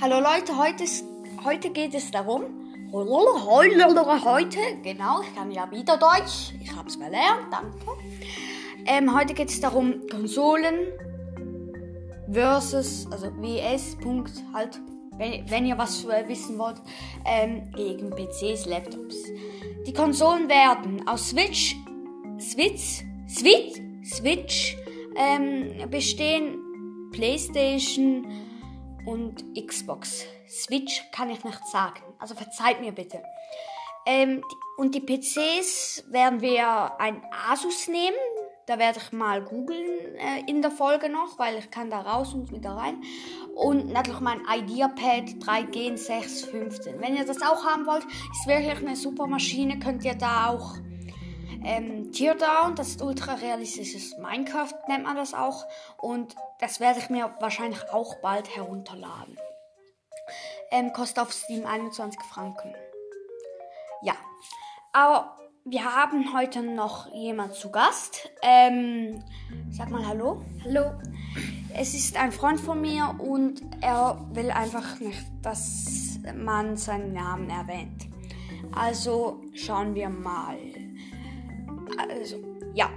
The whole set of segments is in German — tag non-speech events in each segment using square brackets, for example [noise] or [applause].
Hallo Leute, heute, ist, heute geht es darum. Heute, genau, ich kann ja wieder Deutsch. Ich habe es gelernt, danke. Ähm, heute geht es darum, Konsolen versus, also WS, Punkt, halt, wenn, wenn ihr was wissen wollt, ähm, gegen PCs, Laptops. Die Konsolen werden aus Switch, Switch, Switch, Switch ähm, bestehen, PlayStation, und Xbox. Switch kann ich nicht sagen. Also verzeiht mir bitte. Ähm, und die PCs werden wir ein Asus nehmen. Da werde ich mal googeln äh, in der Folge noch, weil ich kann da raus und wieder rein. Und natürlich mein IdeaPad 3G 615. Wenn ihr das auch haben wollt, ist wirklich eine super Maschine. Könnt ihr da auch ähm, Teardown, das ist ultra realistisches Minecraft, nennt man das auch. Und das werde ich mir wahrscheinlich auch bald herunterladen. Ähm, kostet auf Steam 21 Franken. Ja, aber wir haben heute noch jemand zu Gast. Ähm, sag mal Hallo. Hallo. Es ist ein Freund von mir und er will einfach nicht, dass man seinen Namen erwähnt. Also schauen wir mal. Also, ja.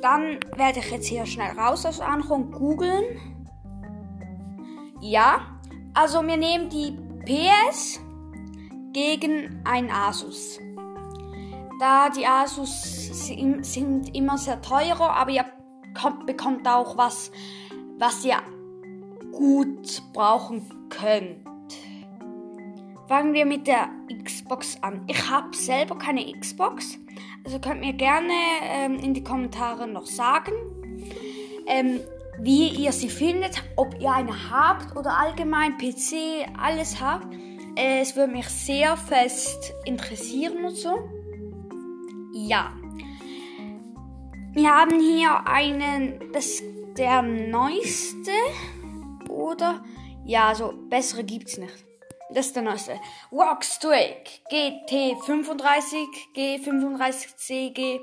Dann werde ich jetzt hier schnell raus aus Anruf googeln. Ja. Also wir nehmen die PS gegen ein Asus. Da die Asus sind immer sehr teurer, aber ihr bekommt auch was, was ihr gut brauchen könnt. Fangen wir mit der Xbox an. Ich habe selber keine Xbox, also könnt mir gerne ähm, in die Kommentare noch sagen, ähm, wie ihr sie findet, ob ihr eine habt oder allgemein PC, alles habt. Äh, es würde mich sehr fest interessieren und so. Ja. Wir haben hier einen, das der neueste, oder? Ja, also bessere gibt es nicht. Das ist der neueste. Rockstrike GT35, G35CG.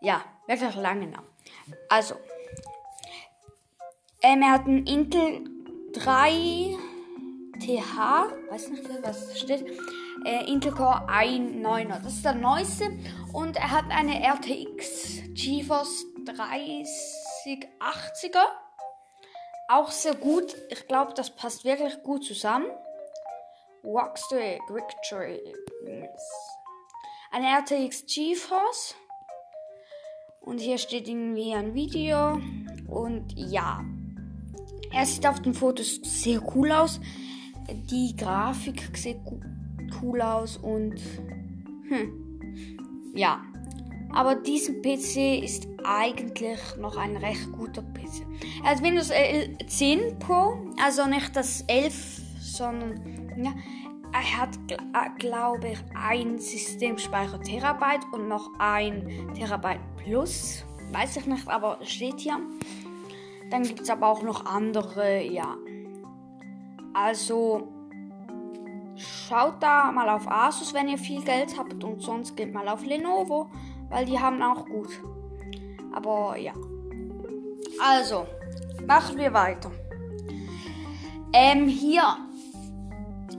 Ja, wirklich lange Namen. Also, ähm, er hat einen Intel 3 TH, weiß nicht, was steht. Äh, Intel Core i9er. Das ist der neueste. Und er hat eine RTX GeForce 3080er. Auch sehr gut. Ich glaube, das passt wirklich gut zusammen. Rockstick Victory. Eine RTX GeForce. Und hier steht irgendwie ein Video. Und ja. Er sieht auf den Fotos sehr cool aus. Die Grafik sieht cool aus und hm, ja. Aber diesen PC ist eigentlich noch ein recht guter PC. Er hat Windows 10 Pro, also nicht das 11, sondern ja, er hat, äh, glaube ich, ein Systemspeicher Terabyte und noch ein Terabyte Plus. Weiß ich nicht, aber steht hier. Dann gibt es aber auch noch andere, ja. Also schaut da mal auf Asus, wenn ihr viel Geld habt und sonst geht mal auf Lenovo, weil die haben auch gut. Aber ja. Also, machen wir weiter. Ähm, hier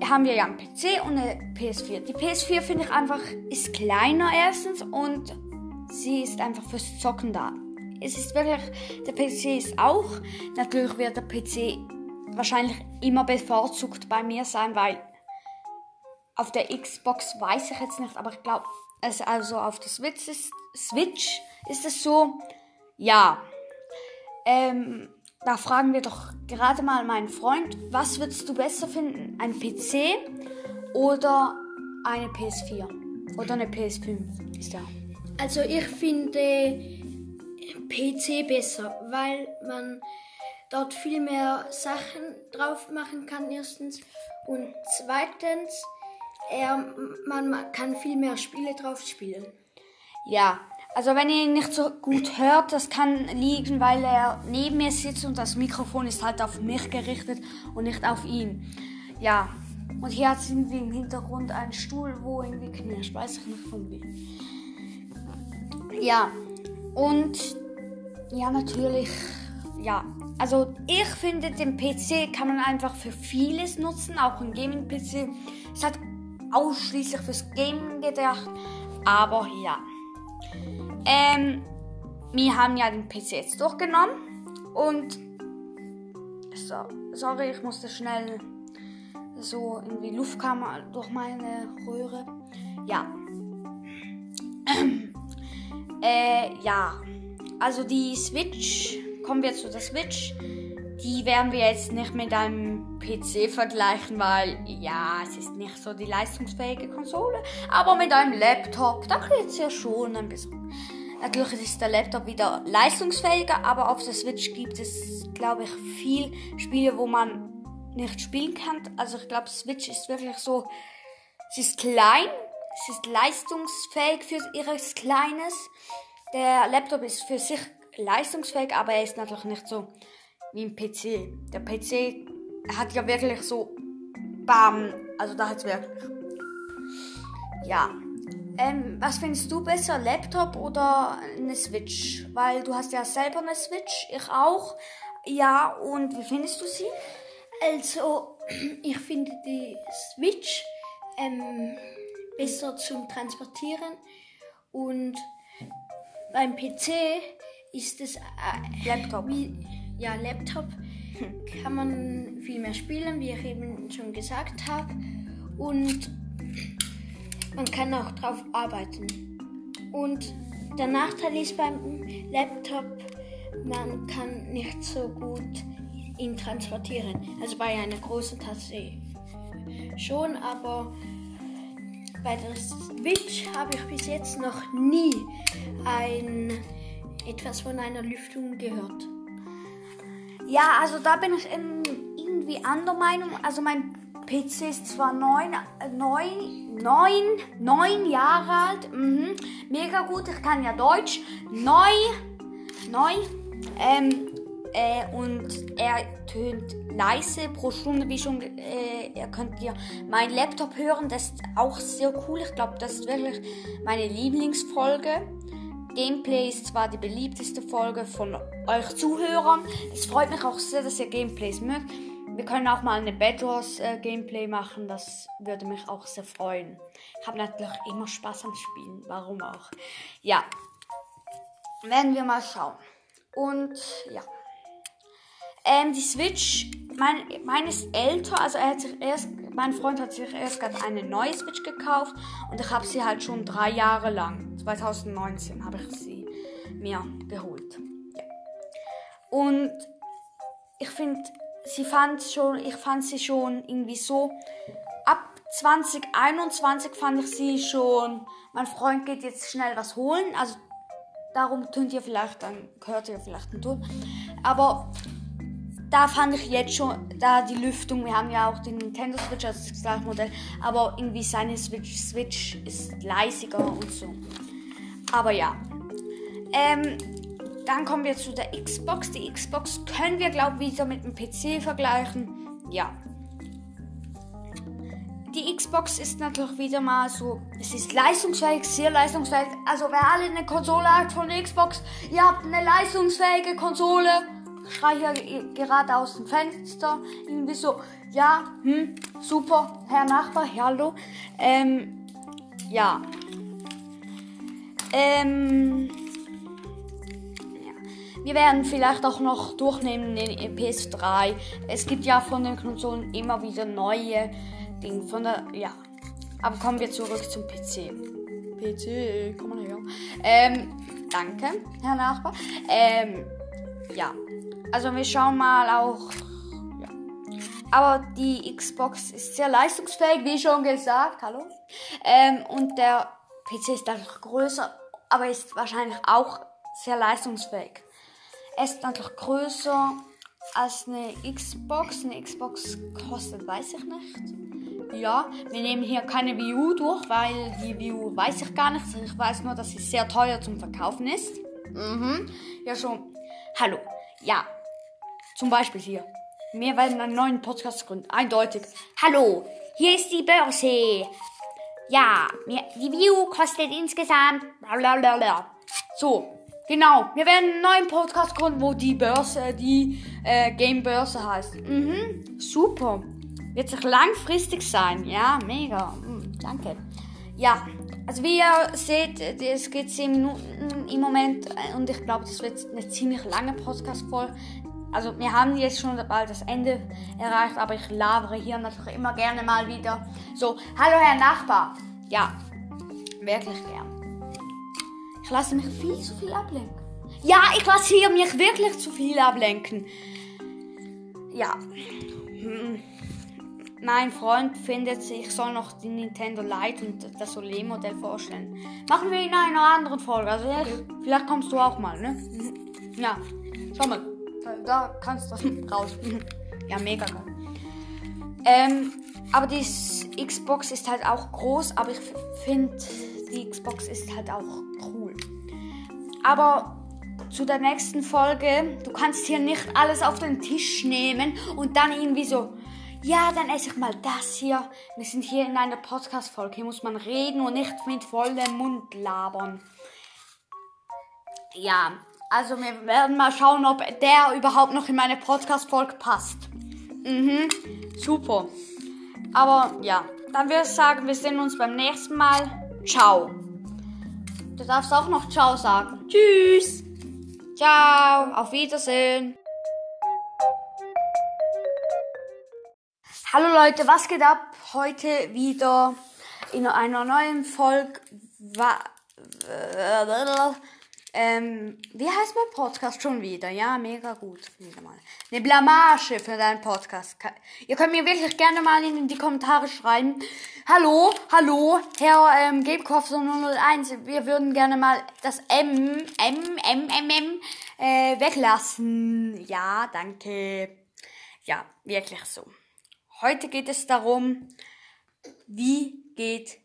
haben wir ja einen PC und eine PS4. Die PS4 finde ich einfach, ist kleiner erstens und sie ist einfach fürs Zocken da. Es ist wirklich, der PC ist auch, natürlich wird der PC wahrscheinlich immer bevorzugt bei mir sein, weil auf der Xbox weiß ich jetzt nicht, aber ich glaube, also auf der Switch ist, Switch ist es so, ja. Ähm, da fragen wir doch gerade mal meinen Freund, was würdest du besser finden? Ein PC oder eine PS4? Oder eine PS5 ist ja. Also ich finde PC besser, weil man dort viel mehr Sachen drauf machen kann, erstens. Und zweitens, er, man kann viel mehr Spiele drauf spielen. Ja, also wenn ihr ihn nicht so gut hört, das kann liegen, weil er neben mir sitzt und das Mikrofon ist halt auf mich gerichtet und nicht auf ihn. Ja, und hier hat irgendwie im Hintergrund einen Stuhl, wo irgendwie knirscht, weiß ich nicht von wem. Ja, und ja, natürlich, ja, also ich finde, den PC kann man einfach für vieles nutzen, auch ein Gaming-PC. Es hat ausschließlich fürs Gaming gedacht, aber ja. Ähm, wir haben ja den PC jetzt durchgenommen und so, sorry, ich musste schnell so irgendwie Luft kam durch meine Röhre. Ja. [clears throat] äh, ja. Also die Switch, kommen wir zu der Switch. Die werden wir jetzt nicht mit einem PC vergleichen, weil ja, es ist nicht so die leistungsfähige Konsole. Aber mit einem Laptop, da geht es ja schon ein bisschen. Natürlich ist der Laptop wieder leistungsfähiger, aber auf der Switch gibt es, glaube ich, viel Spiele, wo man nicht spielen kann. Also ich glaube, Switch ist wirklich so, sie ist klein, sie ist leistungsfähig für ihres Kleines. Der Laptop ist für sich leistungsfähig, aber er ist natürlich nicht so wie ein PC. Der PC hat ja wirklich so Bam, also da hat es wirklich. Ja. Ähm, was findest du besser, Laptop oder eine Switch? Weil du hast ja selber eine Switch, ich auch. Ja, und wie findest du sie? Also, [clears throat] ich finde die Switch ähm, besser zum Transportieren und beim PC ist es äh, Laptop. Wie, ja, Laptop kann man viel mehr spielen, wie ich eben schon gesagt habe. Und man kann auch drauf arbeiten. Und der Nachteil ist beim Laptop, man kann nicht so gut ihn transportieren. Also bei einer großen Tasse schon, aber bei der Switch habe ich bis jetzt noch nie ein, etwas von einer Lüftung gehört. Ja, also da bin ich irgendwie anderer Meinung. Also mein PC ist zwar neun, äh, neun, neun, neun Jahre alt. Mhm. Mega gut, ich kann ja Deutsch. Neu, neu. Ähm, äh, und er tönt leise pro Stunde, wie schon, äh, ihr könnt ja mein Laptop hören, das ist auch sehr cool. Ich glaube, das ist wirklich meine Lieblingsfolge. Gameplay ist zwar die beliebteste Folge von euch Zuhörern. Es freut mich auch sehr, dass ihr Gameplays mögt. Wir können auch mal eine Bedwars äh, Gameplay machen, das würde mich auch sehr freuen. Ich habe natürlich immer Spaß am Spielen, warum auch. Ja, werden wir mal schauen. Und ja. Ähm, die Switch, mein, meine ist älter, also er hat sich erst, mein Freund hat sich erst gerade eine neue Switch gekauft und ich habe sie halt schon drei Jahre lang, 2019 habe ich sie mir geholt. Ja. Und ich finde, sie fand schon, ich fand sie schon irgendwie so, ab 2021 fand ich sie schon, mein Freund geht jetzt schnell was holen, also darum tönt ihr vielleicht, dann hört ihr vielleicht einen Ton, aber da fand ich jetzt schon, da die Lüftung, wir haben ja auch den Nintendo Switch als das gleiche Modell, aber irgendwie seine Switch, Switch ist leisiger und so. Aber ja. Ähm, dann kommen wir zu der Xbox. Die Xbox können wir, glaube ich, wieder mit dem PC vergleichen. Ja. Die Xbox ist natürlich wieder mal so, es ist leistungsfähig, sehr leistungsfähig. Also wer alle eine Konsole hat von der Xbox, ihr habt eine leistungsfähige Konsole schrei hier gerade aus dem Fenster. Irgendwie so, ja, hm, super, Herr Nachbar, hallo. Ähm, ja. Ähm, ja. Wir werden vielleicht auch noch durchnehmen in PS3. Es gibt ja von den Konsolen immer wieder neue Dinge. Von der, ja. Aber kommen wir zurück zum PC. PC, komm mal her. Ähm, danke, Herr Nachbar. Ähm, ja. Also wir schauen mal auch. Ja. Aber die Xbox ist sehr leistungsfähig, wie schon gesagt. Hallo. Ähm, und der PC ist dadurch größer, aber ist wahrscheinlich auch sehr leistungsfähig. Er ist natürlich größer als eine Xbox. Eine Xbox kostet, weiß ich nicht. Ja, wir nehmen hier keine Wii U durch, weil die Wii U weiß ich gar nicht. Ich weiß nur, dass sie sehr teuer zum Verkaufen ist. Mhm. Ja, schon. Hallo. Ja, zum Beispiel hier. Wir werden einen neuen Podcast gründen. Eindeutig. Hallo, hier ist die Börse. Ja, die View kostet insgesamt. Blablabla. So, Genau, wir werden einen neuen Podcast gründen, wo die Börse, die äh, Game Börse heißt. Mhm, super. Wird sich langfristig sein. Ja, mega. Mhm, danke. Ja, also wie ihr seht, es geht 10 Minuten im Moment äh, und ich glaube, das wird eine ziemlich lange Podcast-Folge. Also wir haben jetzt schon bald das Ende erreicht, aber ich labere hier natürlich immer gerne mal wieder. So, hallo Herr Nachbar. Ja, wirklich gern. Ich lasse mich viel zu viel ablenken. Ja, ich lasse hier mich wirklich zu viel ablenken. Ja. Mein Freund findet, ich soll noch die Nintendo Lite und das Soleil-Modell vorstellen. Machen wir in einer anderen Folge. Also okay. vielleicht kommst du auch mal, ne? Ja. Schau mal. Da kannst du [laughs] raus. ja, mega geil. Ähm, aber die Xbox ist halt auch groß, aber ich finde, die Xbox ist halt auch cool. Aber zu der nächsten Folge, du kannst hier nicht alles auf den Tisch nehmen und dann irgendwie so, ja, dann esse ich mal das hier. Wir sind hier in einer Podcast-Folge. Hier muss man reden und nicht mit vollem Mund labern. Ja, also wir werden mal schauen, ob der überhaupt noch in meine Podcast-Folge passt. Mhm, super. Aber ja, dann würde ich sagen, wir sehen uns beim nächsten Mal. Ciao. Du darfst auch noch Ciao sagen. Tschüss. Ciao. Auf Wiedersehen. Hallo Leute, was geht ab? Heute wieder in einer neuen Folge. Ähm, wie heißt mein Podcast schon wieder? Ja, mega gut. Wieder mal. Eine Blamage für deinen Podcast. Ihr könnt mir wirklich gerne mal in die Kommentare schreiben. Hallo, hallo, Herr ähm, Gebkopf 001. Wir würden gerne mal das M, M, M, M, M äh, weglassen. Ja, danke. Ja, wirklich so. Heute geht es darum, wie geht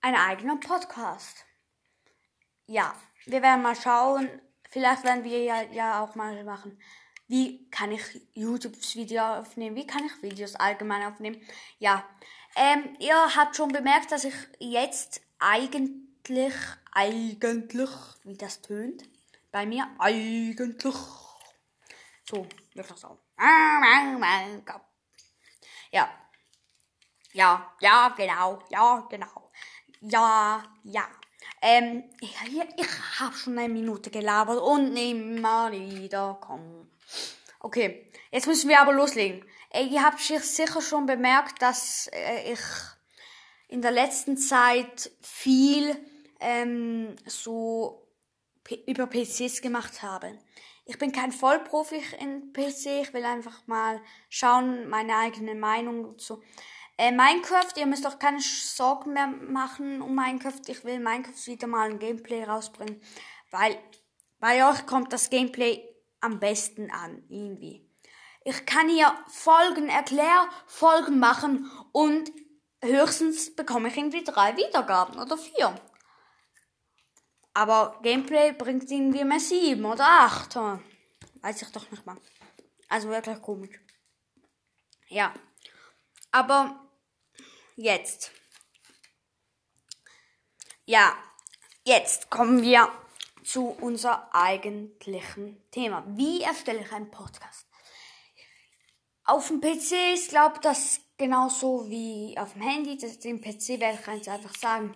ein eigener Podcast. Ja, wir werden mal schauen. Vielleicht werden wir ja, ja auch mal machen. Wie kann ich YouTube-Video aufnehmen? Wie kann ich Videos allgemein aufnehmen? Ja, ähm, ihr habt schon bemerkt, dass ich jetzt eigentlich, eigentlich, wie das tönt, bei mir eigentlich, so, wirklich so. Ja. Ja, ja, genau, ja, genau. Ja, ja. Ähm, ich, ich habe schon eine Minute gelabert und nimmer wieder kommen. Okay, jetzt müssen wir aber loslegen. Ihr habt sicher schon bemerkt, dass äh, ich in der letzten Zeit viel ähm, so über PCs gemacht habe. Ich bin kein Vollprofi in PC, ich will einfach mal schauen, meine eigene Meinung zu. Äh, Minecraft, ihr müsst doch keine Sorgen mehr machen um Minecraft. Ich will Minecraft wieder mal ein Gameplay rausbringen, weil bei euch kommt das Gameplay am besten an, irgendwie. Ich kann hier Folgen, Erklärfolgen machen und höchstens bekomme ich irgendwie drei Wiedergaben oder vier. Aber Gameplay bringt irgendwie mehr sieben oder acht. Weiß ich doch nicht mal. Also wirklich komisch. Ja. Aber jetzt. Ja, jetzt kommen wir zu unser eigentlichen Thema. Wie erstelle ich einen Podcast? Auf dem PC ist, glaube das genauso wie auf dem Handy. Das, dem PC werde ich ganz einfach sagen,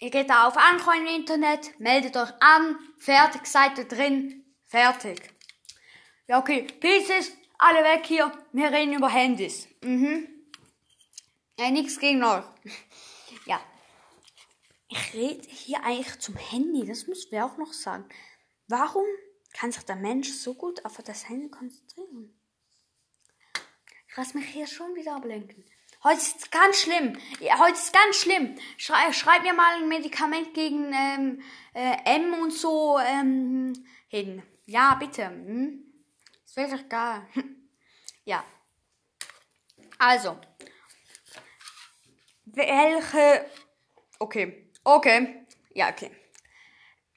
ihr geht da auf Anchor im Internet, meldet euch an, fertig, seid ihr drin, fertig. Ja, okay, PCs, alle weg hier, wir reden über Handys. Mhm. Ja, nichts gegen euch. ja. Ich rede hier eigentlich zum Handy, das müssen wir auch noch sagen. Warum kann sich der Mensch so gut auf das Handy konzentrieren? Ich lasse mich hier schon wieder ablenken. Heute ist es ganz schlimm. Ja, heute ist ganz schlimm. Schrei, schreib mir mal ein Medikament gegen ähm, äh, M und so ähm, hin. Ja, bitte. Hm? Ist wirklich geil. [laughs] ja. Also, welche. Okay. Okay. Ja, okay.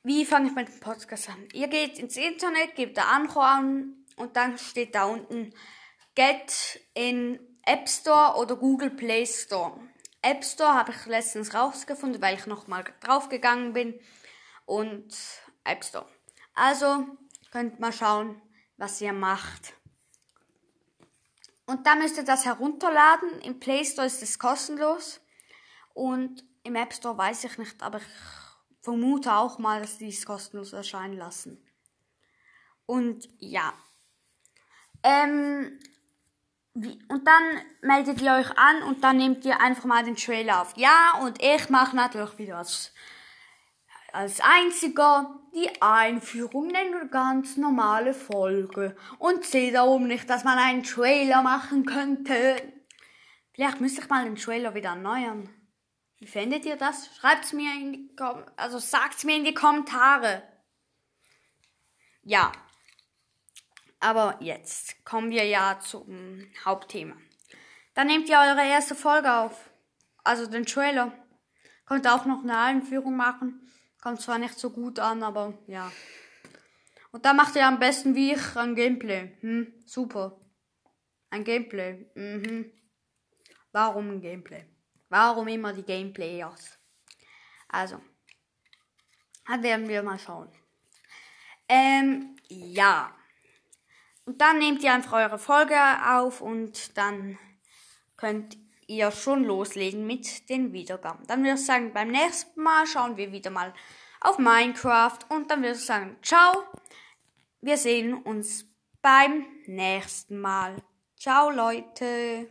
Wie fange ich mit dem Podcast an? Ihr geht ins Internet, gebt da Anchor an und dann steht da unten Get in App Store oder Google Play Store. App Store habe ich letztens rausgefunden, weil ich nochmal draufgegangen bin. Und App Store. Also könnt mal schauen, was ihr macht. Und dann müsst ihr das herunterladen. Im Play Store ist es kostenlos. Und im App Store weiß ich nicht, aber ich vermute auch mal, dass die es kostenlos erscheinen lassen. Und ja. Ähm, wie, und dann meldet ihr euch an und dann nehmt ihr einfach mal den Trailer auf. Ja, und ich mache natürlich wieder als, als einziger die Einführung in eine ganz normale Folge. Und sehe darum nicht, dass man einen Trailer machen könnte. Vielleicht müsste ich mal den Trailer wieder erneuern. Wie findet ihr das? Schreibt's mir in die Kom also sagt's mir in die Kommentare. Ja. Aber jetzt kommen wir ja zum Hauptthema. Dann nehmt ihr eure erste Folge auf. Also den Trailer. Könnt auch noch eine Einführung machen. Kommt zwar nicht so gut an, aber ja. Und dann macht ihr am besten wie ich ein Gameplay. Hm, super. Ein Gameplay. Mhm. Warum ein Gameplay? Warum immer die Gameplayers? Also. Dann werden wir mal schauen. Ähm, ja. Und dann nehmt ihr einfach eure Folge auf und dann könnt ihr schon loslegen mit den Wiedergaben. Dann würde ich sagen, beim nächsten Mal schauen wir wieder mal auf Minecraft und dann würde ich sagen, ciao. Wir sehen uns beim nächsten Mal. Ciao Leute.